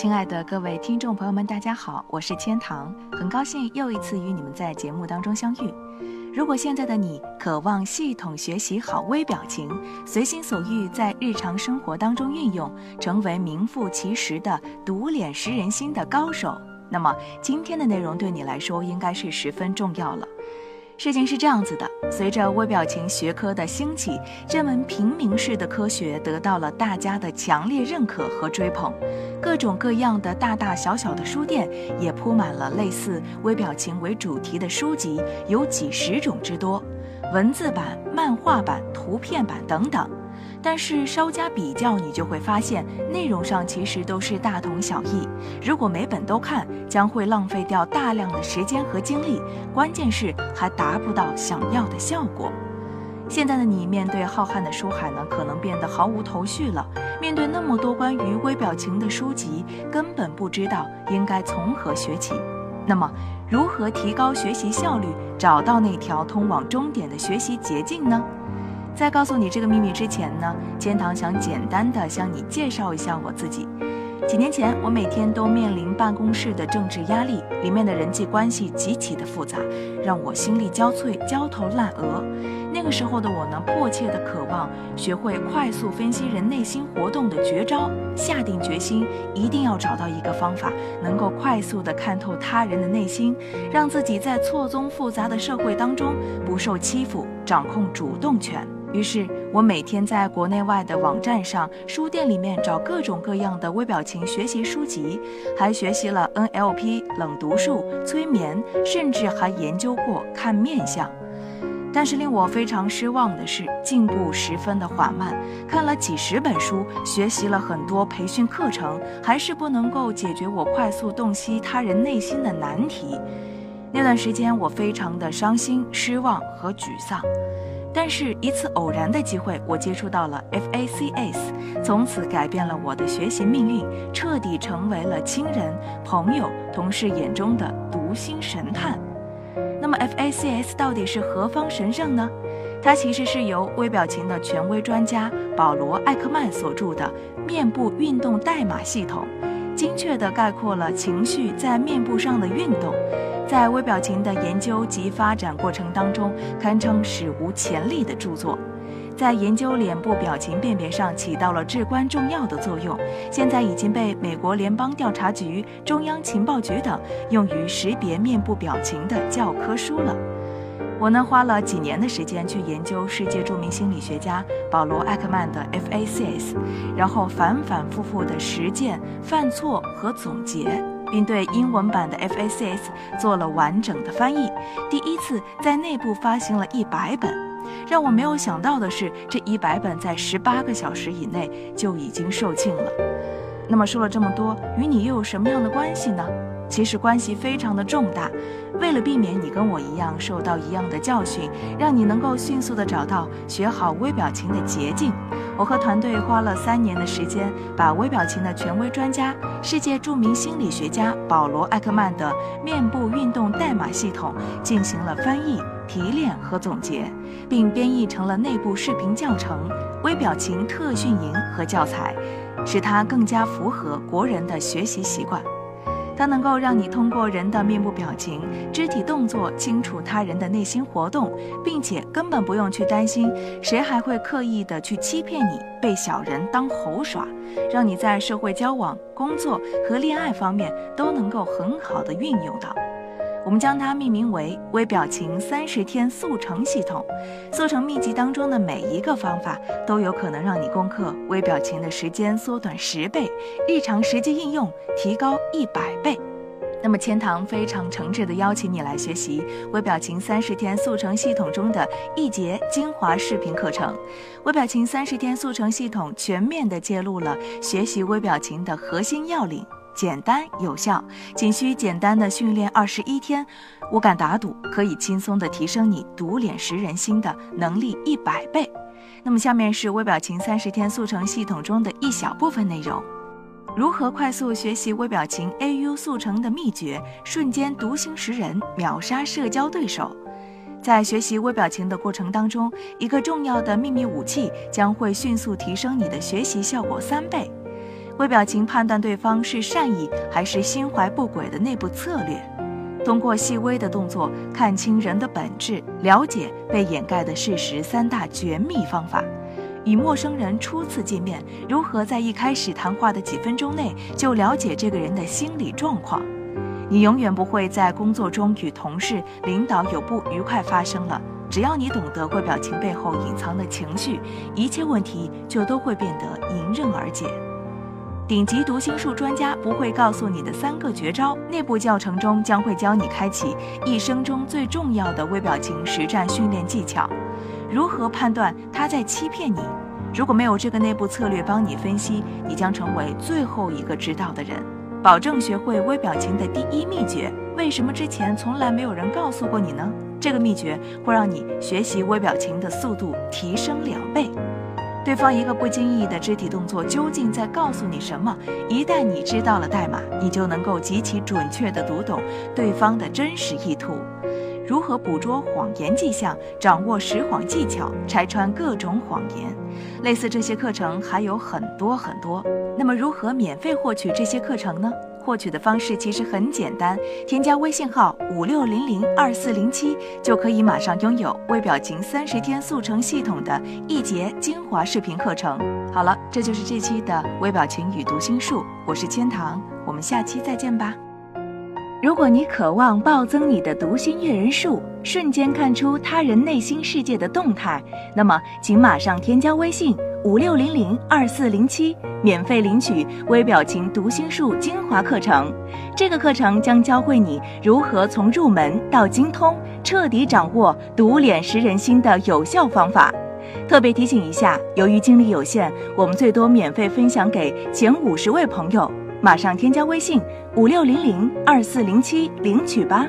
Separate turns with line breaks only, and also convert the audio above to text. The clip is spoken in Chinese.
亲爱的各位听众朋友们，大家好，我是千堂，很高兴又一次与你们在节目当中相遇。如果现在的你渴望系统学习好微表情，随心所欲在日常生活当中运用，成为名副其实的读脸识人心的高手，那么今天的内容对你来说应该是十分重要了。事情是这样子的，随着微表情学科的兴起，这门平民式的科学得到了大家的强烈认可和追捧，各种各样的大大小小的书店也铺满了类似微表情为主题的书籍，有几十种之多，文字版、漫画版、图片版等等。但是稍加比较，你就会发现内容上其实都是大同小异。如果每本都看，将会浪费掉大量的时间和精力，关键是还达不到想要的效果。现在的你面对浩瀚的书海呢，可能变得毫无头绪了。面对那么多关于微表情的书籍，根本不知道应该从何学起。那么，如何提高学习效率，找到那条通往终点的学习捷径呢？在告诉你这个秘密之前呢，千堂想简单的向你介绍一下我自己。几年前，我每天都面临办公室的政治压力，里面的人际关系极其的复杂，让我心力交瘁、焦头烂额。那个时候的我呢，迫切的渴望学会快速分析人内心活动的绝招，下定决心一定要找到一个方法，能够快速的看透他人的内心，让自己在错综复杂的社会当中不受欺负，掌控主动权。于是我每天在国内外的网站上、书店里面找各种各样的微表情学习书籍，还学习了 NLP、冷读术、催眠，甚至还研究过看面相。但是令我非常失望的是，进步十分的缓慢。看了几十本书，学习了很多培训课程，还是不能够解决我快速洞悉他人内心的难题。那段时间，我非常的伤心、失望和沮丧。但是，一次偶然的机会，我接触到了 FACS，从此改变了我的学习命运，彻底成为了亲人、朋友、同事眼中的读心神探。那么，FACS 到底是何方神圣呢？它其实是由微表情的权威专家保罗·艾克曼所著的面部运动代码系统，精确地概括了情绪在面部上的运动。在微表情的研究及发展过程当中，堪称史无前例的著作，在研究脸部表情辨别上起到了至关重要的作用。现在已经被美国联邦调查局、中央情报局等用于识别面部表情的教科书了。我呢，花了几年的时间去研究世界著名心理学家保罗·艾克曼的 FACS，然后反反复复的实践、犯错和总结。并对英文版的 FACS 做了完整的翻译，第一次在内部发行了一百本。让我没有想到的是，这一百本在十八个小时以内就已经售罄了。那么说了这么多，与你又有什么样的关系呢？其实关系非常的重大。为了避免你跟我一样受到一样的教训，让你能够迅速的找到学好微表情的捷径，我和团队花了三年的时间，把微表情的权威专家、世界著名心理学家保罗·艾克曼的面部运动代码系统进行了翻译、提炼和总结，并编译成了内部视频教程、微表情特训营和教材，使它更加符合国人的学习习惯。它能够让你通过人的面部表情、肢体动作清楚他人的内心活动，并且根本不用去担心谁还会刻意的去欺骗你、被小人当猴耍，让你在社会交往、工作和恋爱方面都能够很好的运用到。我们将它命名为“微表情三十天速成系统”。速成秘籍当中的每一个方法都有可能让你攻克微表情的时间缩短十倍，日常实际应用提高一百倍。那么千堂非常诚挚地邀请你来学习微表情三十天速成系统中的一节精华视频课程。微表情三十天速成系统全面地揭露了学习微表情的核心要领，简单有效，仅需简单的训练二十一天，我敢打赌可以轻松地提升你读脸识人心的能力一百倍。那么下面是微表情三十天速成系统中的一小部分内容。如何快速学习微表情 AU 速成的秘诀？瞬间读心识人，秒杀社交对手。在学习微表情的过程当中，一个重要的秘密武器将会迅速提升你的学习效果三倍。微表情判断对方是善意还是心怀不轨的内部策略，通过细微的动作看清人的本质，了解被掩盖的事实三大绝密方法。与陌生人初次见面，如何在一开始谈话的几分钟内就了解这个人的心理状况？你永远不会在工作中与同事、领导有不愉快发生了。只要你懂得微表情背后隐藏的情绪，一切问题就都会变得迎刃而解。顶级读心术专家不会告诉你的三个绝招，内部教程中将会教你开启一生中最重要的微表情实战训练技巧。如何判断他在欺骗你？如果没有这个内部策略帮你分析，你将成为最后一个知道的人。保证学会微表情的第一秘诀，为什么之前从来没有人告诉过你呢？这个秘诀会让你学习微表情的速度提升两倍。对方一个不经意的肢体动作究竟在告诉你什么？一旦你知道了代码，你就能够极其准确地读懂对方的真实意图。如何捕捉谎言迹象，掌握识谎技巧，拆穿各种谎言？类似这些课程还有很多很多。那么，如何免费获取这些课程呢？获取的方式其实很简单，添加微信号五六零零二四零七，就可以马上拥有微表情三十天速成系统的一节精华视频课程。好了，这就是这期的微表情与读心术，我是千堂，我们下期再见吧。如果你渴望暴增你的读心阅人术，瞬间看出他人内心世界的动态，那么请马上添加微信五六零零二四零七，免费领取微表情读心术精华课程。这个课程将教会你如何从入门到精通，彻底掌握读脸识人心的有效方法。特别提醒一下，由于精力有限，我们最多免费分享给前五十位朋友。马上添加微信五六零零二四零七领取吧。